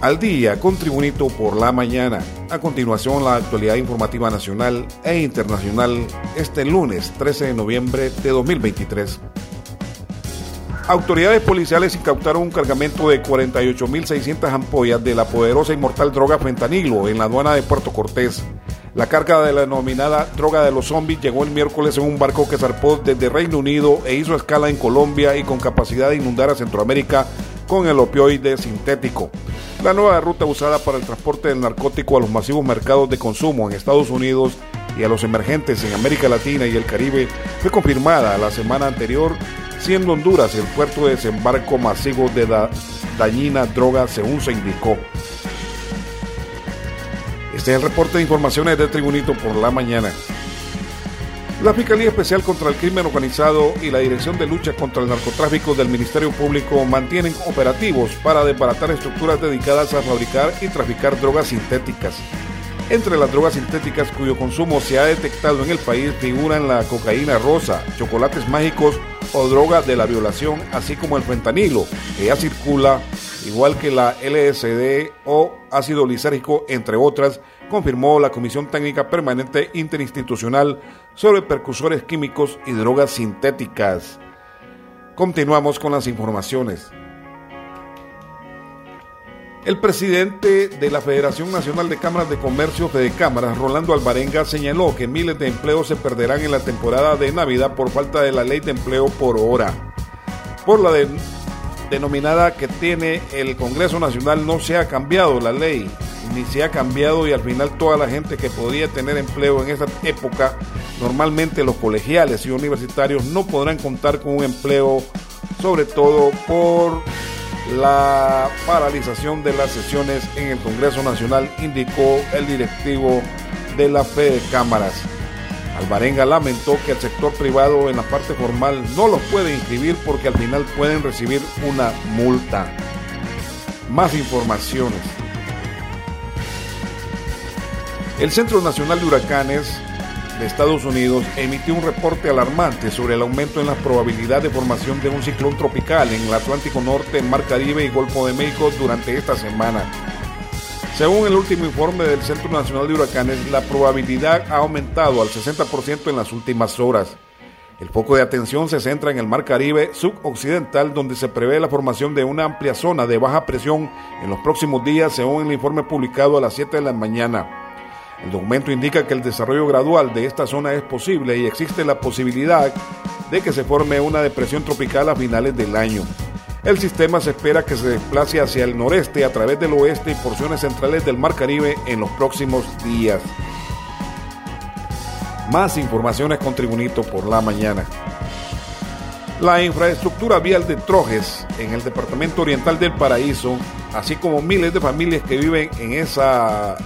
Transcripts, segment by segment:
al día con Tribunito por la mañana. A continuación, la actualidad informativa nacional e internacional este lunes 13 de noviembre de 2023. Autoridades policiales incautaron un cargamento de 48.600 ampollas de la poderosa y mortal droga fentanilo en la aduana de Puerto Cortés. La carga de la denominada droga de los zombies llegó el miércoles en un barco que zarpó desde Reino Unido e hizo escala en Colombia y con capacidad de inundar a Centroamérica con el opioide sintético. La nueva ruta usada para el transporte del narcótico a los masivos mercados de consumo en Estados Unidos y a los emergentes en América Latina y el Caribe fue confirmada la semana anterior, siendo Honduras el puerto de desembarco masivo de dañina droga, según se indicó. Este es el reporte de informaciones de Tribunito por la mañana. La Fiscalía Especial contra el Crimen Organizado y la Dirección de Lucha contra el Narcotráfico del Ministerio Público mantienen operativos para desbaratar estructuras dedicadas a fabricar y traficar drogas sintéticas. Entre las drogas sintéticas cuyo consumo se ha detectado en el país figuran la cocaína rosa, chocolates mágicos o droga de la violación, así como el fentanilo, que ya circula, igual que la LSD o ácido lisérgico, entre otras, confirmó la Comisión Técnica Permanente Interinstitucional sobre Percusores Químicos y Drogas Sintéticas. Continuamos con las informaciones. El presidente de la Federación Nacional de Cámaras de Comercio, Fede Cámaras, Rolando Alvarenga, señaló que miles de empleos se perderán en la temporada de Navidad por falta de la ley de empleo por hora. Por la denominada que tiene el Congreso Nacional no se ha cambiado la ley, ni se ha cambiado y al final toda la gente que podría tener empleo en esta época, normalmente los colegiales y universitarios no podrán contar con un empleo, sobre todo por la paralización de las sesiones en el Congreso Nacional, indicó el directivo de la Fe de Cámaras. Alvarenga lamentó que el sector privado en la parte formal no los puede inscribir porque al final pueden recibir una multa. Más informaciones. El Centro Nacional de Huracanes de Estados Unidos emitió un reporte alarmante sobre el aumento en la probabilidad de formación de un ciclón tropical en el Atlántico Norte, Mar Caribe y Golfo de México durante esta semana. Según el último informe del Centro Nacional de Huracanes, la probabilidad ha aumentado al 60% en las últimas horas. El foco de atención se centra en el Mar Caribe suboccidental, donde se prevé la formación de una amplia zona de baja presión en los próximos días, según el informe publicado a las 7 de la mañana. El documento indica que el desarrollo gradual de esta zona es posible y existe la posibilidad de que se forme una depresión tropical a finales del año. El sistema se espera que se desplace hacia el noreste a través del oeste y porciones centrales del Mar Caribe en los próximos días. Más informaciones con Tribunito por la mañana. La infraestructura vial de Trojes en el departamento oriental del Paraíso, así como miles de familias que viven en esa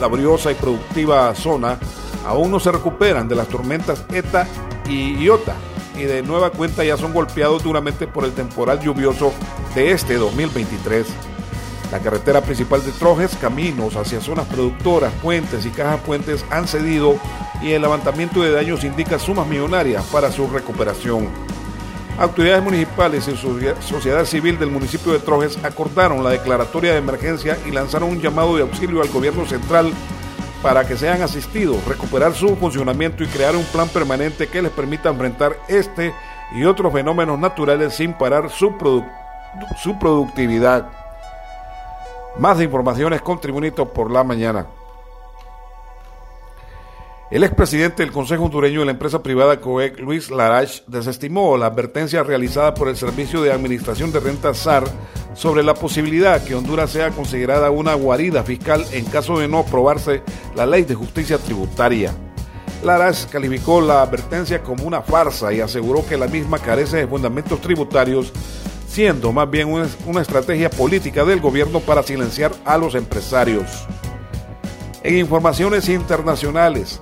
laboriosa y productiva zona, aún no se recuperan de las tormentas ETA y IOTA y de nueva cuenta ya son golpeados duramente por el temporal lluvioso de este 2023. La carretera principal de Trojes, caminos hacia zonas productoras, puentes y cajas puentes han cedido y el levantamiento de daños indica sumas millonarias para su recuperación. Autoridades municipales y sociedad civil del municipio de Trojes acordaron la declaratoria de emergencia y lanzaron un llamado de auxilio al gobierno central para que sean asistidos, recuperar su funcionamiento y crear un plan permanente que les permita enfrentar este y otros fenómenos naturales sin parar su, su productividad. Más informaciones con Tribunito por la mañana. El expresidente del Consejo Hondureño de la empresa privada COEC, Luis Larach, desestimó la advertencia realizada por el Servicio de Administración de Renta SAR sobre la posibilidad que Honduras sea considerada una guarida fiscal en caso de no aprobarse la ley de justicia tributaria. Larach calificó la advertencia como una farsa y aseguró que la misma carece de fundamentos tributarios, siendo más bien una, una estrategia política del gobierno para silenciar a los empresarios. En informaciones internacionales,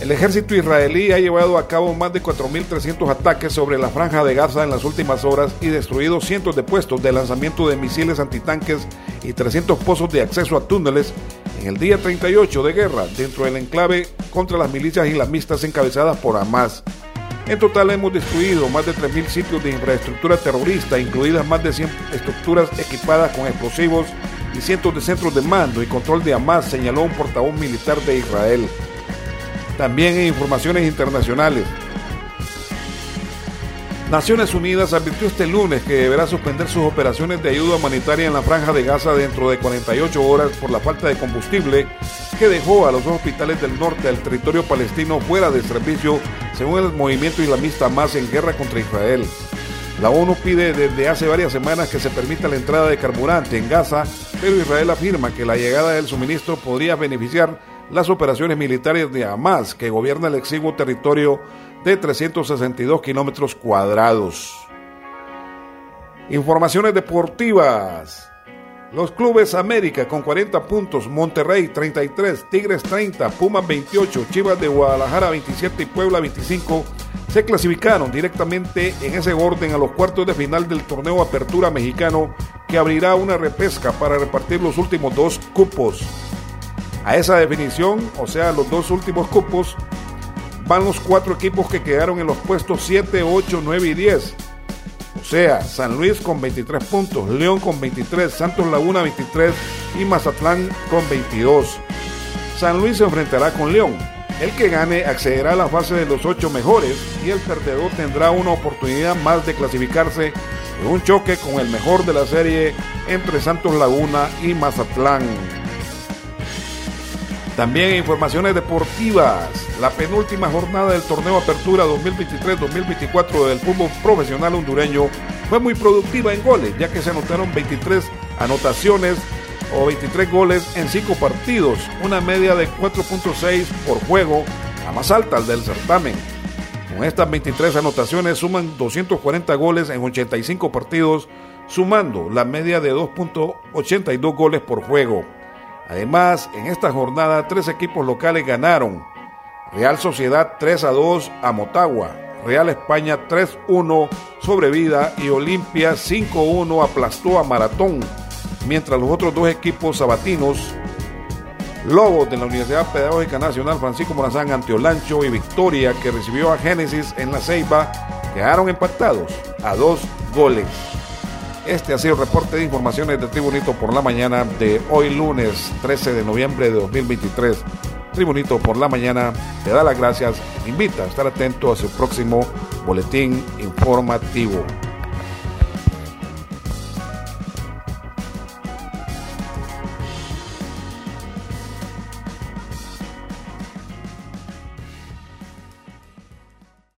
el ejército israelí ha llevado a cabo más de 4.300 ataques sobre la franja de Gaza en las últimas horas y destruido cientos de puestos de lanzamiento de misiles antitanques y 300 pozos de acceso a túneles en el día 38 de guerra dentro del enclave contra las milicias islamistas encabezadas por Hamas. En total hemos destruido más de 3.000 sitios de infraestructura terrorista, incluidas más de 100 estructuras equipadas con explosivos y cientos de centros de mando y control de Hamas, señaló un portavoz militar de Israel. También en informaciones internacionales, Naciones Unidas advirtió este lunes que deberá suspender sus operaciones de ayuda humanitaria en la franja de Gaza dentro de 48 horas por la falta de combustible que dejó a los hospitales del norte del territorio palestino fuera de servicio, según el movimiento islamista Hamas en guerra contra Israel. La ONU pide desde hace varias semanas que se permita la entrada de carburante en Gaza, pero Israel afirma que la llegada del suministro podría beneficiar las operaciones militares de Hamas, que gobierna el exiguo territorio de 362 kilómetros cuadrados. Informaciones deportivas. Los clubes América con 40 puntos, Monterrey 33, Tigres 30, Pumas 28, Chivas de Guadalajara 27 y Puebla 25 se clasificaron directamente en ese orden a los cuartos de final del torneo Apertura Mexicano que abrirá una repesca para repartir los últimos dos cupos. A esa definición, o sea, los dos últimos cupos, van los cuatro equipos que quedaron en los puestos 7, 8, 9 y 10. O sea, San Luis con 23 puntos, León con 23, Santos Laguna 23 y Mazatlán con 22. San Luis se enfrentará con León. El que gane accederá a la fase de los ocho mejores y el perdedor tendrá una oportunidad más de clasificarse en un choque con el mejor de la serie entre Santos Laguna y Mazatlán. También informaciones deportivas. La penúltima jornada del torneo Apertura 2023-2024 del fútbol profesional hondureño fue muy productiva en goles, ya que se anotaron 23 anotaciones o 23 goles en 5 partidos, una media de 4.6 por juego, la más alta del certamen. Con estas 23 anotaciones suman 240 goles en 85 partidos, sumando la media de 2.82 goles por juego. Además, en esta jornada tres equipos locales ganaron. Real Sociedad 3 a 2 a Motagua, Real España 3-1 sobre Vida y Olimpia 5-1 aplastó a Maratón, mientras los otros dos equipos sabatinos, Lobos de la Universidad Pedagógica Nacional Francisco Morazán ante Olancho y Victoria, que recibió a Génesis en la Ceiba, quedaron empatados a dos goles. Este ha sido el reporte de informaciones de Tribunito por la mañana de hoy lunes 13 de noviembre de 2023. Tribunito por la mañana te da las gracias, invita a estar atento a su próximo boletín informativo.